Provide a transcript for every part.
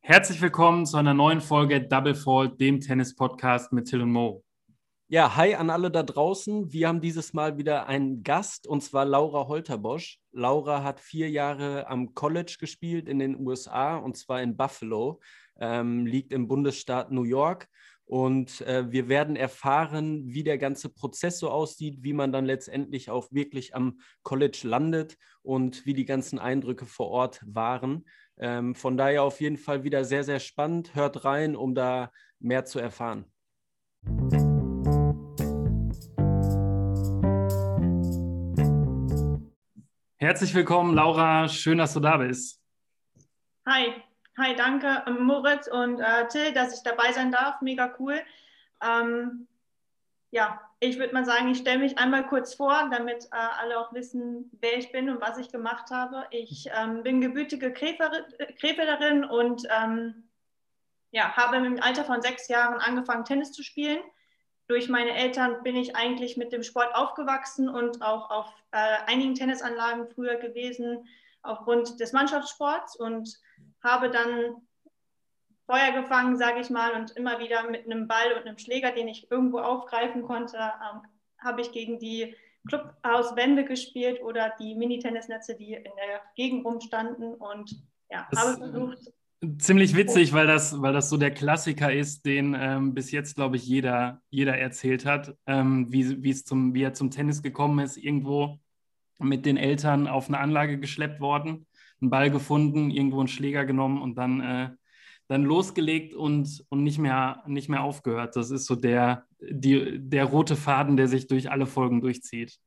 Herzlich willkommen zu einer neuen Folge Double Fault, dem Tennis-Podcast mit Till und Mo. Ja, hi an alle da draußen. Wir haben dieses Mal wieder einen Gast und zwar Laura Holterbosch. Laura hat vier Jahre am College gespielt in den USA und zwar in Buffalo, ähm, liegt im Bundesstaat New York. Und äh, wir werden erfahren, wie der ganze Prozess so aussieht, wie man dann letztendlich auch wirklich am College landet und wie die ganzen Eindrücke vor Ort waren. Ähm, von daher auf jeden Fall wieder sehr, sehr spannend. Hört rein, um da mehr zu erfahren. Herzlich willkommen, Laura. Schön, dass du da bist. Hi, hi, danke ähm, Moritz und äh, Till, dass ich dabei sein darf. Mega cool. Ähm, ja, ich würde mal sagen, ich stelle mich einmal kurz vor, damit äh, alle auch wissen, wer ich bin und was ich gemacht habe. Ich ähm, bin gebürtige Krefelderin und ähm, ja, habe im Alter von sechs Jahren angefangen, Tennis zu spielen. Durch meine Eltern bin ich eigentlich mit dem Sport aufgewachsen und auch auf äh, einigen Tennisanlagen früher gewesen, aufgrund des Mannschaftssports und habe dann Feuer gefangen, sage ich mal, und immer wieder mit einem Ball und einem Schläger, den ich irgendwo aufgreifen konnte, ähm, habe ich gegen die Clubhauswände gespielt oder die Mini-Tennisnetze, die in der Gegend rumstanden und ja, das habe versucht. Ziemlich witzig, weil das, weil das so der Klassiker ist, den ähm, bis jetzt, glaube ich, jeder, jeder erzählt hat, ähm, wie, zum, wie er zum Tennis gekommen ist, irgendwo mit den Eltern auf eine Anlage geschleppt worden, einen Ball gefunden, irgendwo einen Schläger genommen und dann äh, dann losgelegt und, und nicht, mehr, nicht mehr aufgehört. Das ist so der, die, der rote Faden, der sich durch alle Folgen durchzieht.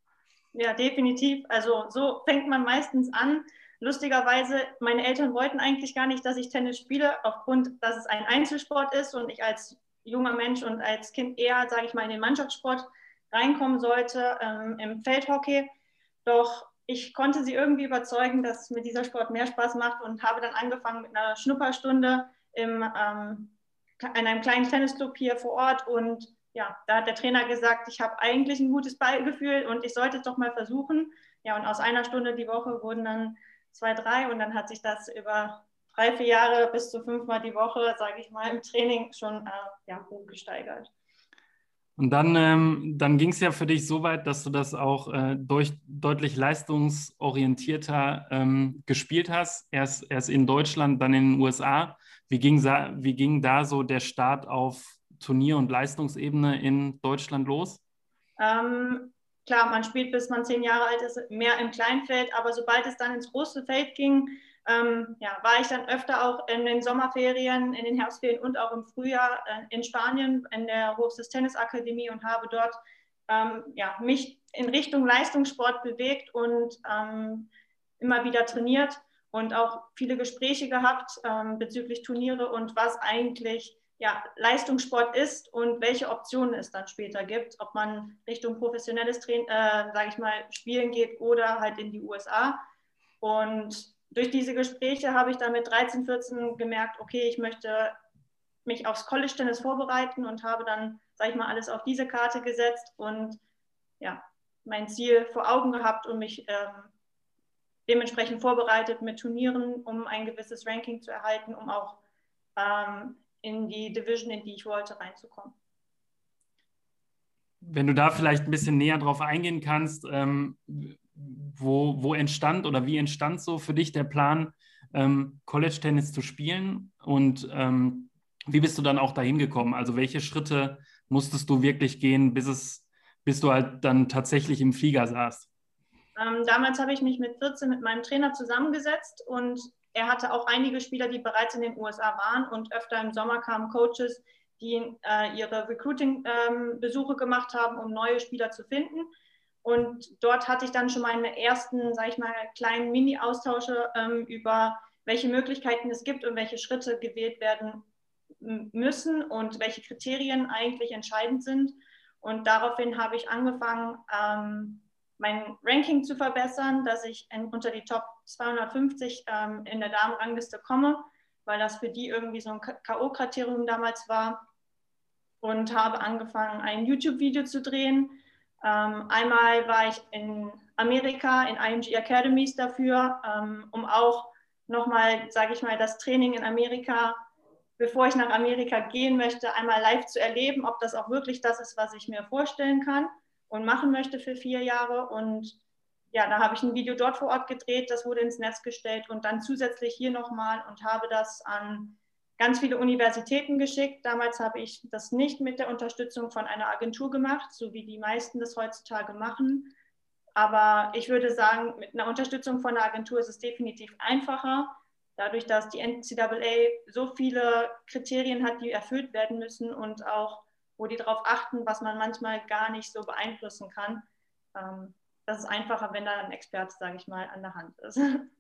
Ja, definitiv. Also so fängt man meistens an. Lustigerweise, meine Eltern wollten eigentlich gar nicht, dass ich Tennis spiele, aufgrund, dass es ein Einzelsport ist und ich als junger Mensch und als Kind eher, sage ich mal, in den Mannschaftssport reinkommen sollte, ähm, im Feldhockey. Doch ich konnte sie irgendwie überzeugen, dass mir dieser Sport mehr Spaß macht und habe dann angefangen mit einer Schnupperstunde im, ähm, in einem kleinen Tennisclub hier vor Ort und ja, da hat der Trainer gesagt, ich habe eigentlich ein gutes Ballgefühl und ich sollte es doch mal versuchen. Ja, und aus einer Stunde die Woche wurden dann zwei, drei und dann hat sich das über drei, vier Jahre bis zu fünfmal die Woche, sage ich mal, im Training schon äh, ja, hochgesteigert. Und dann, ähm, dann ging es ja für dich so weit, dass du das auch äh, durch, deutlich leistungsorientierter ähm, gespielt hast. Erst, erst in Deutschland, dann in den USA. Wie ging, wie ging da so der Start auf Turnier- und Leistungsebene in Deutschland los? Ähm, klar, man spielt bis man zehn Jahre alt ist, mehr im Kleinfeld, aber sobald es dann ins große Feld ging, ähm, ja, war ich dann öfter auch in den Sommerferien, in den Herbstferien und auch im Frühjahr äh, in Spanien in der Hofstes Tennisakademie und habe dort ähm, ja, mich in Richtung Leistungssport bewegt und ähm, immer wieder trainiert und auch viele Gespräche gehabt ähm, bezüglich Turniere und was eigentlich ja, Leistungssport ist und welche Optionen es dann später gibt, ob man Richtung professionelles Training, äh, sage ich mal, Spielen geht oder halt in die USA. Und durch diese Gespräche habe ich dann mit 13, 14 gemerkt, okay, ich möchte mich aufs College-Tennis vorbereiten und habe dann, sage ich mal, alles auf diese Karte gesetzt und ja, mein Ziel vor Augen gehabt und mich ähm, dementsprechend vorbereitet mit Turnieren, um ein gewisses Ranking zu erhalten, um auch ähm, in die Division, in die ich wollte, reinzukommen. Wenn du da vielleicht ein bisschen näher drauf eingehen kannst, ähm, wo, wo entstand oder wie entstand so für dich der Plan, ähm, College-Tennis zu spielen und ähm, wie bist du dann auch dahin gekommen? Also welche Schritte musstest du wirklich gehen, bis, es, bis du halt dann tatsächlich im Flieger saßt? Ähm, damals habe ich mich mit 14 mit meinem Trainer zusammengesetzt und er hatte auch einige Spieler, die bereits in den USA waren und öfter im Sommer kamen Coaches, die äh, ihre Recruiting-Besuche ähm, gemacht haben, um neue Spieler zu finden. Und dort hatte ich dann schon meine ersten, sage ich mal, kleinen Mini-Austausche ähm, über welche Möglichkeiten es gibt und welche Schritte gewählt werden müssen und welche Kriterien eigentlich entscheidend sind. Und daraufhin habe ich angefangen, ähm, mein Ranking zu verbessern, dass ich in, unter die Top 250 ähm, in der Damenrangliste komme, weil das für die irgendwie so ein K.O.-Kriterium damals war. Und habe angefangen, ein YouTube-Video zu drehen. Ähm, einmal war ich in Amerika in IMG Academies dafür, ähm, um auch nochmal, sage ich mal, das Training in Amerika, bevor ich nach Amerika gehen möchte, einmal live zu erleben, ob das auch wirklich das ist, was ich mir vorstellen kann und machen möchte für vier Jahre. Und ja, da habe ich ein Video dort vor Ort gedreht, das wurde ins Netz gestellt und dann zusätzlich hier nochmal und habe das an ganz viele Universitäten geschickt. Damals habe ich das nicht mit der Unterstützung von einer Agentur gemacht, so wie die meisten das heutzutage machen. Aber ich würde sagen, mit einer Unterstützung von einer Agentur ist es definitiv einfacher, dadurch, dass die NCAA so viele Kriterien hat, die erfüllt werden müssen und auch, wo die darauf achten, was man manchmal gar nicht so beeinflussen kann. Ähm, das ist einfacher, wenn da ein Experte, sage ich mal, an der Hand ist.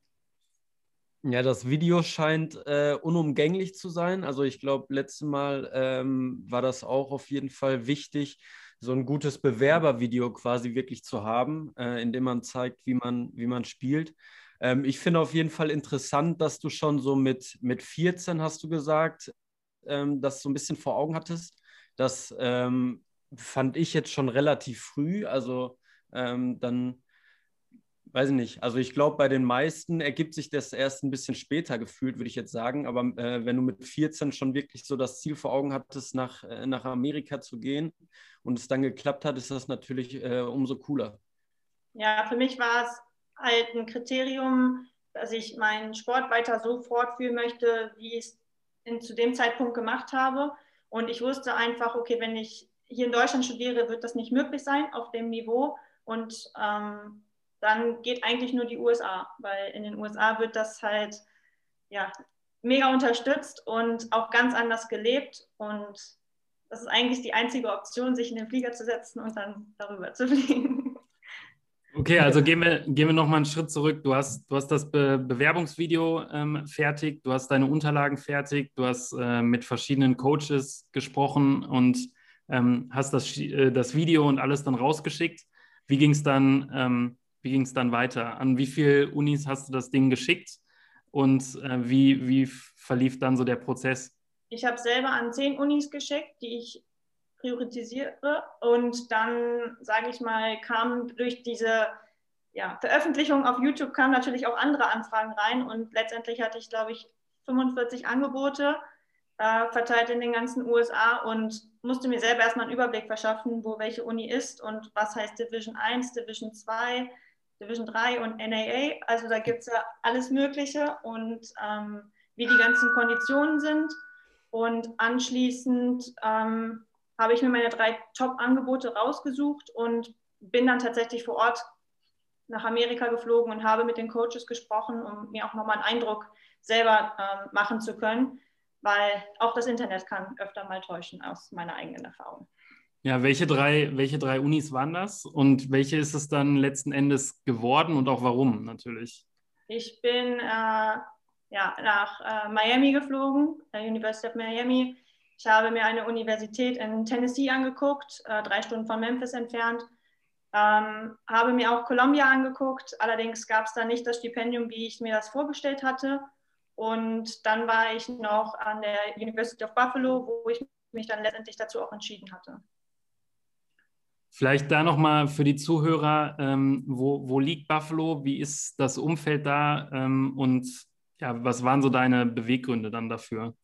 Ja, das Video scheint äh, unumgänglich zu sein. Also ich glaube, letztes Mal ähm, war das auch auf jeden Fall wichtig, so ein gutes Bewerbervideo quasi wirklich zu haben, äh, in dem man zeigt, wie man, wie man spielt. Ähm, ich finde auf jeden Fall interessant, dass du schon so mit, mit 14, hast du gesagt, ähm, das so ein bisschen vor Augen hattest. Das ähm, fand ich jetzt schon relativ früh. Also ähm, dann weiß ich nicht. Also ich glaube, bei den meisten ergibt sich das erst ein bisschen später gefühlt, würde ich jetzt sagen. Aber äh, wenn du mit 14 schon wirklich so das Ziel vor Augen hattest, nach, äh, nach Amerika zu gehen und es dann geklappt hat, ist das natürlich äh, umso cooler. Ja, für mich war es halt ein Kriterium, dass ich meinen Sport weiter so fortführen möchte, wie ich es zu dem Zeitpunkt gemacht habe. Und ich wusste einfach, okay, wenn ich hier in Deutschland studiere, wird das nicht möglich sein auf dem Niveau. Und ähm, dann geht eigentlich nur die USA, weil in den USA wird das halt ja, mega unterstützt und auch ganz anders gelebt. Und das ist eigentlich die einzige Option, sich in den Flieger zu setzen und dann darüber zu fliegen. Okay, also gehen wir, gehen wir nochmal einen Schritt zurück. Du hast, du hast das Be Bewerbungsvideo ähm, fertig, du hast deine Unterlagen fertig, du hast äh, mit verschiedenen Coaches gesprochen und ähm, hast das, äh, das Video und alles dann rausgeschickt. Wie ging es dann ähm, wie ging es dann weiter? An wie viele Unis hast du das Ding geschickt und äh, wie, wie verlief dann so der Prozess? Ich habe selber an zehn Unis geschickt, die ich priorisiere und dann, sage ich mal, kam durch diese ja, Veröffentlichung auf YouTube kamen natürlich auch andere Anfragen rein und letztendlich hatte ich, glaube ich, 45 Angebote äh, verteilt in den ganzen USA und musste mir selber erstmal einen Überblick verschaffen, wo welche Uni ist und was heißt Division 1, Division 2, Division 3 und NAA. Also da gibt es ja alles Mögliche und ähm, wie die ganzen Konditionen sind. Und anschließend ähm, habe ich mir meine drei Top-Angebote rausgesucht und bin dann tatsächlich vor Ort nach Amerika geflogen und habe mit den Coaches gesprochen, um mir auch nochmal einen Eindruck selber ähm, machen zu können, weil auch das Internet kann öfter mal täuschen aus meiner eigenen Erfahrung. Ja, welche drei, welche drei Unis waren das und welche ist es dann letzten Endes geworden und auch warum natürlich? Ich bin äh, ja, nach äh, Miami geflogen, der University of Miami. Ich habe mir eine Universität in Tennessee angeguckt, äh, drei Stunden von Memphis entfernt. Ähm, habe mir auch Columbia angeguckt, allerdings gab es da nicht das Stipendium, wie ich mir das vorgestellt hatte. Und dann war ich noch an der University of Buffalo, wo ich mich dann letztendlich dazu auch entschieden hatte. Vielleicht da nochmal für die Zuhörer, ähm, wo, wo liegt Buffalo? Wie ist das Umfeld da? Ähm, und ja, was waren so deine Beweggründe dann dafür?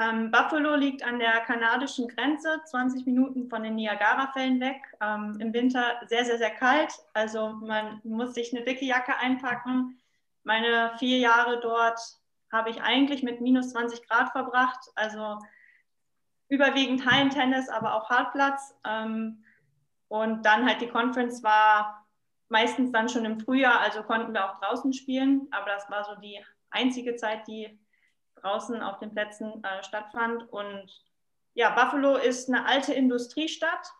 Ähm, Buffalo liegt an der kanadischen Grenze, 20 Minuten von den Niagara-Fällen weg. Ähm, Im Winter sehr, sehr, sehr kalt. Also man muss sich eine dicke Jacke einpacken. Meine vier Jahre dort habe ich eigentlich mit minus 20 Grad verbracht. Also überwiegend Hallentennis, aber auch Hartplatz. Ähm, und dann halt die Conference war meistens dann schon im Frühjahr, also konnten wir auch draußen spielen, aber das war so die einzige Zeit, die draußen auf den Plätzen äh, stattfand. Und ja, Buffalo ist eine alte Industriestadt,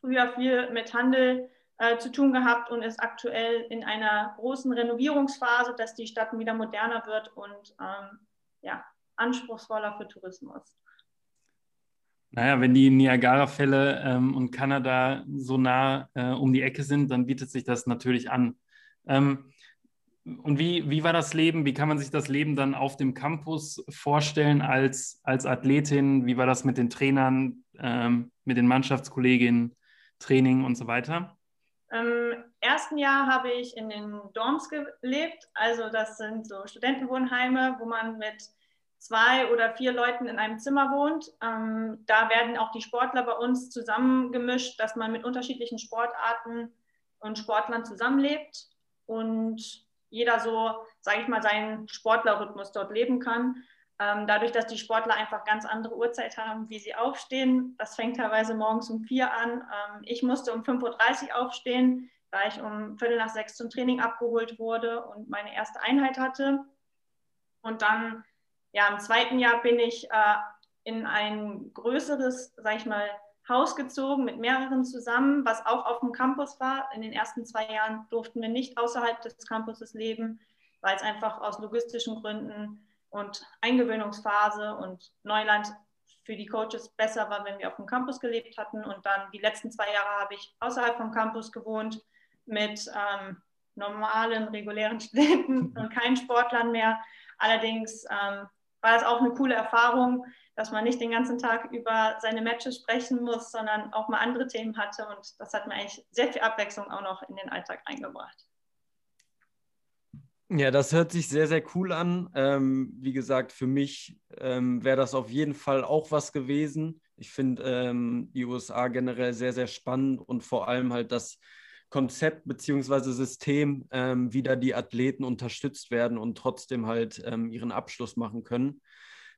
früher viel mit Handel äh, zu tun gehabt und ist aktuell in einer großen Renovierungsphase, dass die Stadt wieder moderner wird und ähm, ja, anspruchsvoller für Tourismus. Naja, wenn die Niagara-Fälle ähm, und Kanada so nah äh, um die Ecke sind, dann bietet sich das natürlich an. Ähm, und wie, wie war das Leben? Wie kann man sich das Leben dann auf dem Campus vorstellen als, als Athletin? Wie war das mit den Trainern, ähm, mit den Mannschaftskolleginnen, Training und so weiter? Ähm, ersten Jahr habe ich in den Dorms gelebt. Also das sind so Studentenwohnheime, wo man mit zwei oder vier Leuten in einem Zimmer wohnt. Ähm, da werden auch die Sportler bei uns zusammengemischt, dass man mit unterschiedlichen Sportarten und Sportlern zusammenlebt und jeder so, sage ich mal, seinen Sportlerrhythmus dort leben kann. Ähm, dadurch, dass die Sportler einfach ganz andere Uhrzeit haben, wie sie aufstehen. Das fängt teilweise morgens um vier an. Ähm, ich musste um 5.30 Uhr aufstehen, da ich um Viertel nach sechs zum Training abgeholt wurde und meine erste Einheit hatte. Und dann, ja, im zweiten Jahr bin ich äh, in ein größeres, sag ich mal, Haus gezogen mit mehreren zusammen, was auch auf dem Campus war. In den ersten zwei Jahren durften wir nicht außerhalb des Campuses leben, weil es einfach aus logistischen Gründen und Eingewöhnungsphase und Neuland für die Coaches besser war, wenn wir auf dem Campus gelebt hatten. Und dann die letzten zwei Jahre habe ich außerhalb vom Campus gewohnt mit ähm, normalen, regulären Studenten und keinen Sportlern mehr. Allerdings ähm, war das auch eine coole Erfahrung, dass man nicht den ganzen Tag über seine Matches sprechen muss, sondern auch mal andere Themen hatte. Und das hat mir eigentlich sehr viel Abwechslung auch noch in den Alltag eingebracht. Ja, das hört sich sehr, sehr cool an. Ähm, wie gesagt, für mich ähm, wäre das auf jeden Fall auch was gewesen. Ich finde ähm, die USA generell sehr, sehr spannend und vor allem halt das Konzept bzw. System, ähm, wie da die Athleten unterstützt werden und trotzdem halt ähm, ihren Abschluss machen können.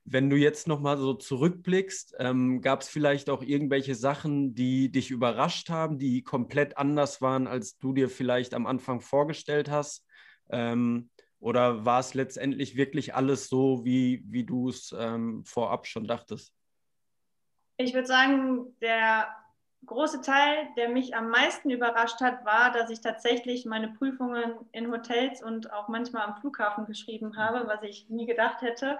Wenn du jetzt nochmal so zurückblickst, ähm, gab es vielleicht auch irgendwelche Sachen, die dich überrascht haben, die komplett anders waren, als du dir vielleicht am Anfang vorgestellt hast? Ähm, oder war es letztendlich wirklich alles so, wie, wie du es ähm, vorab schon dachtest? Ich würde sagen, der große Teil, der mich am meisten überrascht hat, war, dass ich tatsächlich meine Prüfungen in Hotels und auch manchmal am Flughafen geschrieben habe, was ich nie gedacht hätte.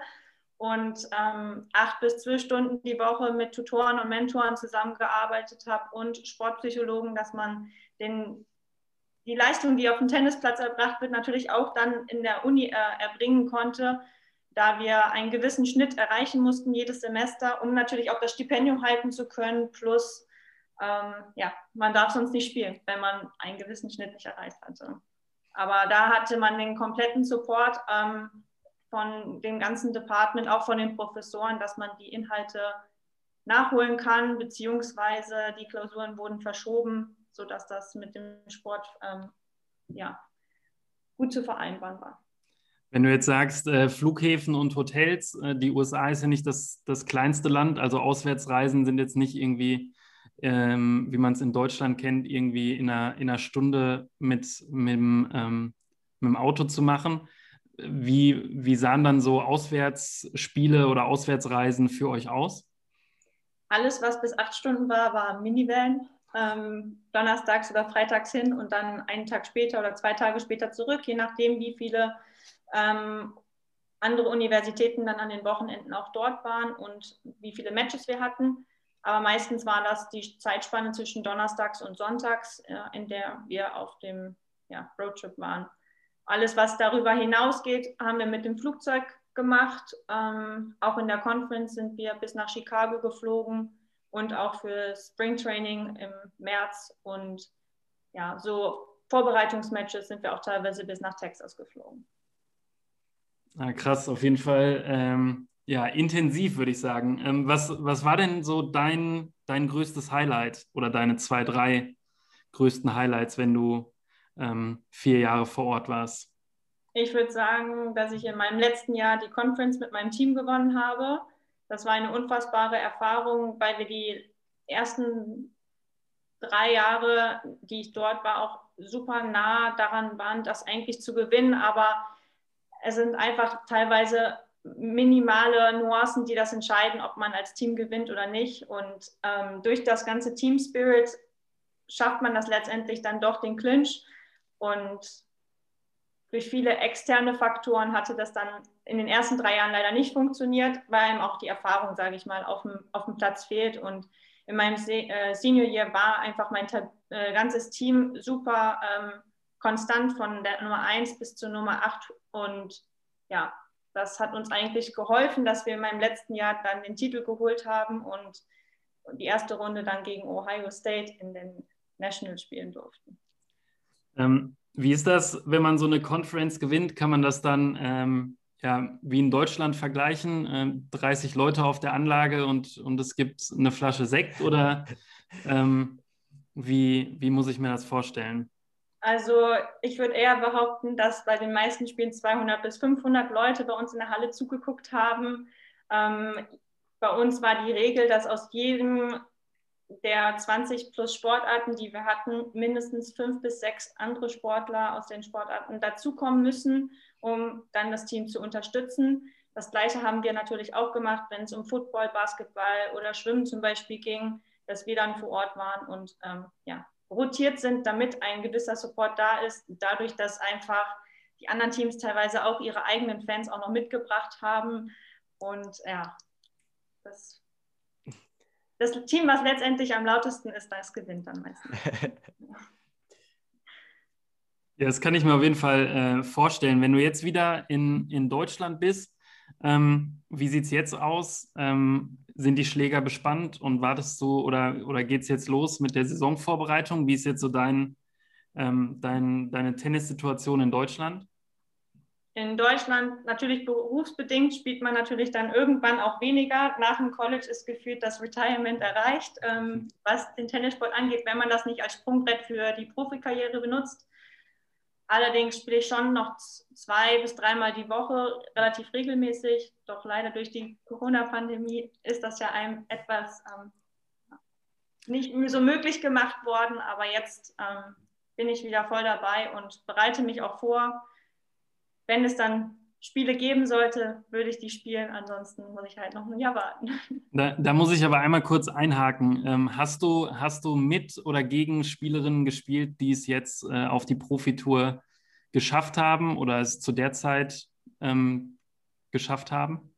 Und ähm, acht bis zwölf Stunden die Woche mit Tutoren und Mentoren zusammengearbeitet habe und Sportpsychologen, dass man den, die Leistung, die auf dem Tennisplatz erbracht wird, natürlich auch dann in der Uni äh, erbringen konnte, da wir einen gewissen Schnitt erreichen mussten jedes Semester, um natürlich auch das Stipendium halten zu können, plus ähm, ja, man darf sonst nicht spielen, wenn man einen gewissen Schnitt nicht erreicht hatte. Aber da hatte man den kompletten Support ähm, von dem ganzen Department, auch von den Professoren, dass man die Inhalte nachholen kann, beziehungsweise die Klausuren wurden verschoben, sodass das mit dem Sport ähm, ja, gut zu vereinbaren war. Wenn du jetzt sagst, äh, Flughäfen und Hotels, äh, die USA ist ja nicht das, das kleinste Land, also Auswärtsreisen sind jetzt nicht irgendwie ähm, wie man es in Deutschland kennt, irgendwie in einer, in einer Stunde mit, mit, ähm, mit dem Auto zu machen. Wie, wie sahen dann so Auswärtsspiele oder Auswärtsreisen für euch aus? Alles, was bis acht Stunden war, war Minivan. Ähm, donnerstags oder freitags hin und dann einen Tag später oder zwei Tage später zurück, je nachdem, wie viele ähm, andere Universitäten dann an den Wochenenden auch dort waren und wie viele Matches wir hatten. Aber meistens war das die Zeitspanne zwischen Donnerstags und Sonntags, äh, in der wir auf dem ja, Roadtrip waren. Alles, was darüber hinausgeht, haben wir mit dem Flugzeug gemacht. Ähm, auch in der Conference sind wir bis nach Chicago geflogen und auch für Springtraining im März. Und ja, so Vorbereitungsmatches sind wir auch teilweise bis nach Texas geflogen. Ah, krass, auf jeden Fall. Ähm, ja, intensiv würde ich sagen. Ähm, was, was war denn so dein, dein größtes Highlight oder deine zwei, drei größten Highlights, wenn du ähm, vier Jahre vor Ort warst? Ich würde sagen, dass ich in meinem letzten Jahr die Conference mit meinem Team gewonnen habe. Das war eine unfassbare Erfahrung, weil wir die ersten drei Jahre, die ich dort war, auch super nah daran waren, das eigentlich zu gewinnen. Aber es sind einfach teilweise minimale Nuancen, die das entscheiden, ob man als Team gewinnt oder nicht. Und ähm, durch das ganze Team Spirit schafft man das letztendlich dann doch den Clinch. Und durch viele externe Faktoren hatte das dann in den ersten drei Jahren leider nicht funktioniert, weil ihm auch die Erfahrung, sage ich mal, auf dem, auf dem Platz fehlt. Und in meinem Se äh, Senior Year war einfach mein äh, ganzes Team super ähm, konstant von der Nummer 1 bis zur Nummer 8. Und ja, das hat uns eigentlich geholfen, dass wir in meinem letzten Jahr dann den Titel geholt haben und die erste Runde dann gegen Ohio State in den Nationals spielen durften. Ähm, wie ist das, wenn man so eine Conference gewinnt? Kann man das dann ähm, ja, wie in Deutschland vergleichen? Ähm, 30 Leute auf der Anlage und, und es gibt eine Flasche Sekt oder ähm, wie, wie muss ich mir das vorstellen? Also ich würde eher behaupten, dass bei den meisten Spielen 200 bis 500 Leute bei uns in der Halle zugeguckt haben. Ähm, bei uns war die Regel, dass aus jedem der 20 plus Sportarten, die wir hatten, mindestens fünf bis sechs andere Sportler aus den Sportarten dazukommen müssen, um dann das Team zu unterstützen. Das Gleiche haben wir natürlich auch gemacht, wenn es um Football, Basketball oder Schwimmen zum Beispiel ging, dass wir dann vor Ort waren und ähm, ja, rotiert sind, damit ein gewisser Support da ist. Dadurch, dass einfach die anderen Teams teilweise auch ihre eigenen Fans auch noch mitgebracht haben. Und ja, das das Team, was letztendlich am lautesten ist, das gewinnt dann meistens. ja, das kann ich mir auf jeden Fall äh, vorstellen. Wenn du jetzt wieder in, in Deutschland bist, ähm, wie sieht es jetzt aus? Ähm, sind die Schläger bespannt und wartest du oder, oder geht es jetzt los mit der Saisonvorbereitung? Wie ist jetzt so dein, ähm, dein, deine Tennissituation in Deutschland? In Deutschland natürlich berufsbedingt spielt man natürlich dann irgendwann auch weniger. Nach dem College ist gefühlt das Retirement erreicht, ähm, was den Tennissport angeht, wenn man das nicht als Sprungbrett für die Profikarriere benutzt. Allerdings spiele ich schon noch zwei bis dreimal die Woche relativ regelmäßig. Doch leider durch die Corona-Pandemie ist das ja einem etwas ähm, nicht so möglich gemacht worden. Aber jetzt ähm, bin ich wieder voll dabei und bereite mich auch vor wenn es dann Spiele geben sollte, würde ich die spielen. Ansonsten muss ich halt noch ein Jahr warten. Da, da muss ich aber einmal kurz einhaken. Ähm, hast, du, hast du mit oder gegen Spielerinnen gespielt, die es jetzt äh, auf die Profitour geschafft haben oder es zu der Zeit ähm, geschafft haben?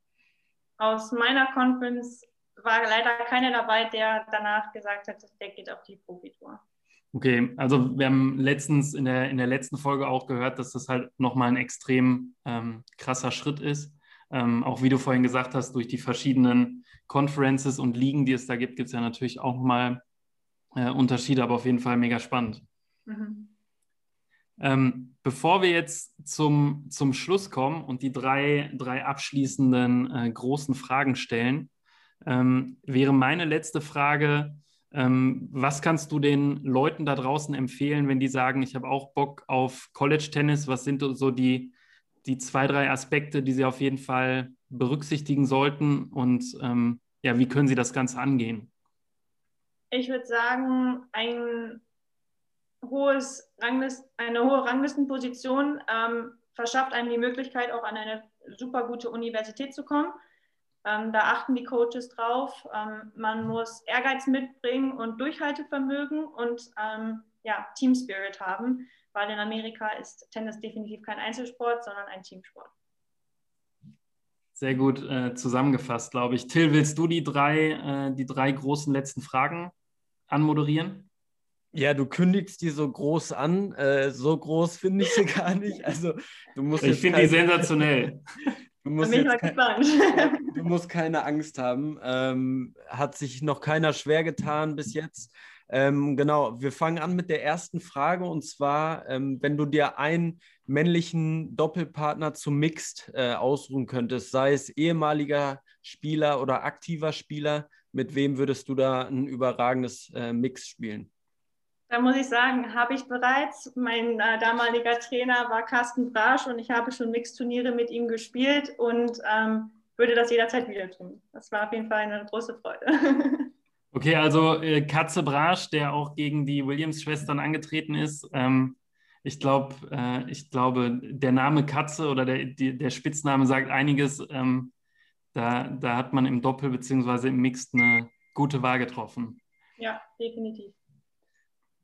Aus meiner Conference war leider keiner dabei, der danach gesagt hat, der geht auf die Profitour. Okay, also wir haben letztens in der, in der letzten Folge auch gehört, dass das halt nochmal ein extrem ähm, krasser Schritt ist. Ähm, auch wie du vorhin gesagt hast, durch die verschiedenen Conferences und Ligen, die es da gibt, gibt es ja natürlich auch mal äh, Unterschiede, aber auf jeden Fall mega spannend. Mhm. Ähm, bevor wir jetzt zum, zum Schluss kommen und die drei, drei abschließenden äh, großen Fragen stellen, ähm, wäre meine letzte Frage, was kannst du den Leuten da draußen empfehlen, wenn die sagen, ich habe auch Bock auf College-Tennis? Was sind so die, die zwei, drei Aspekte, die sie auf jeden Fall berücksichtigen sollten? Und ähm, ja, wie können sie das Ganze angehen? Ich würde sagen, ein hohes Ranglist, eine hohe Ranglistenposition ähm, verschafft einem die Möglichkeit, auch an eine super gute Universität zu kommen. Ähm, da achten die Coaches drauf. Ähm, man muss Ehrgeiz mitbringen und Durchhaltevermögen und ähm, ja, Team Spirit haben, weil in Amerika ist Tennis definitiv kein Einzelsport, sondern ein Teamsport. Sehr gut äh, zusammengefasst, glaube ich. Till, willst du die drei, äh, die drei großen letzten Fragen anmoderieren? Ja, du kündigst die so groß an. Äh, so groß finde ich sie gar nicht. Also, du musst ich finde die sensationell. Du musst, kein, du musst keine Angst haben. Ähm, hat sich noch keiner schwer getan bis jetzt. Ähm, genau, wir fangen an mit der ersten Frage und zwar, ähm, wenn du dir einen männlichen Doppelpartner zum Mixed äh, ausruhen könntest, sei es ehemaliger Spieler oder aktiver Spieler, mit wem würdest du da ein überragendes äh, Mix spielen? Da muss ich sagen, habe ich bereits. Mein äh, damaliger Trainer war Carsten Brasch und ich habe schon Mixturniere mit ihm gespielt und ähm, würde das jederzeit wieder tun. Das war auf jeden Fall eine große Freude. Okay, also äh, Katze Brasch, der auch gegen die Williams-Schwestern angetreten ist. Ähm, ich, glaub, äh, ich glaube, der Name Katze oder der, die, der Spitzname sagt einiges. Ähm, da, da hat man im Doppel bzw. im Mixed eine gute Wahl getroffen. Ja, definitiv.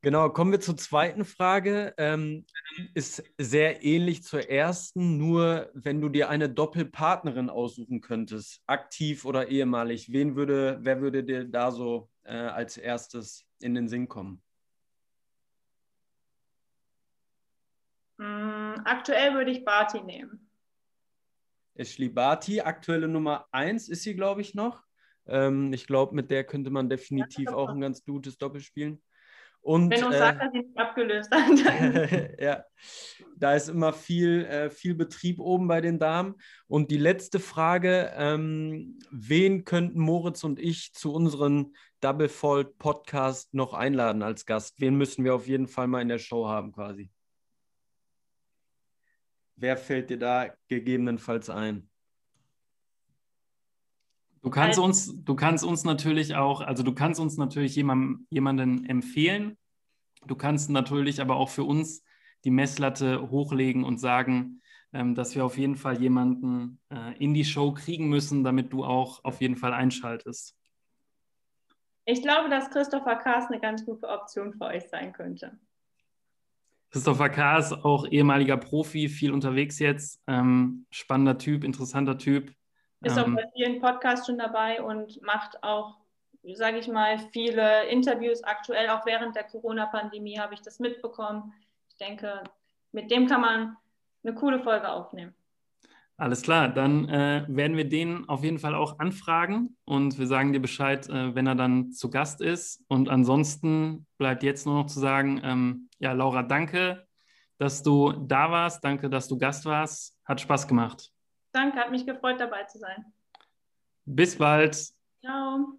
Genau, kommen wir zur zweiten Frage. Ähm, ist sehr ähnlich zur ersten, nur wenn du dir eine Doppelpartnerin aussuchen könntest, aktiv oder ehemalig, wen würde, wer würde dir da so äh, als erstes in den Sinn kommen? Mm, aktuell würde ich Barty nehmen. Ashley Barty, aktuelle Nummer 1 ist sie, glaube ich, noch. Ähm, ich glaube, mit der könnte man definitiv auch ein ganz gutes Doppel spielen. Und, Wenn Osaka äh, sie nicht abgelöst hat. ja, da ist immer viel, äh, viel Betrieb oben bei den Damen. Und die letzte Frage: ähm, Wen könnten Moritz und ich zu unserem Double Fault Podcast noch einladen als Gast? Wen müssen wir auf jeden Fall mal in der Show haben, quasi? Wer fällt dir da gegebenenfalls ein? Du kannst uns, du kannst uns natürlich auch, also du kannst uns natürlich jemandem, jemanden empfehlen. Du kannst natürlich aber auch für uns die Messlatte hochlegen und sagen, ähm, dass wir auf jeden Fall jemanden äh, in die Show kriegen müssen, damit du auch auf jeden Fall einschaltest. Ich glaube, dass Christopher Kaas eine ganz gute Option für euch sein könnte. Christopher Kaas, auch ehemaliger Profi, viel unterwegs jetzt. Ähm, spannender Typ, interessanter Typ. Ist auch ähm, bei vielen Podcasts schon dabei und macht auch, sage ich mal, viele Interviews. Aktuell auch während der Corona-Pandemie habe ich das mitbekommen. Ich denke, mit dem kann man eine coole Folge aufnehmen. Alles klar, dann äh, werden wir den auf jeden Fall auch anfragen und wir sagen dir Bescheid, äh, wenn er dann zu Gast ist. Und ansonsten bleibt jetzt nur noch zu sagen, ähm, ja, Laura, danke, dass du da warst, danke, dass du Gast warst. Hat Spaß gemacht. Danke, hat mich gefreut, dabei zu sein. Bis bald. Ciao.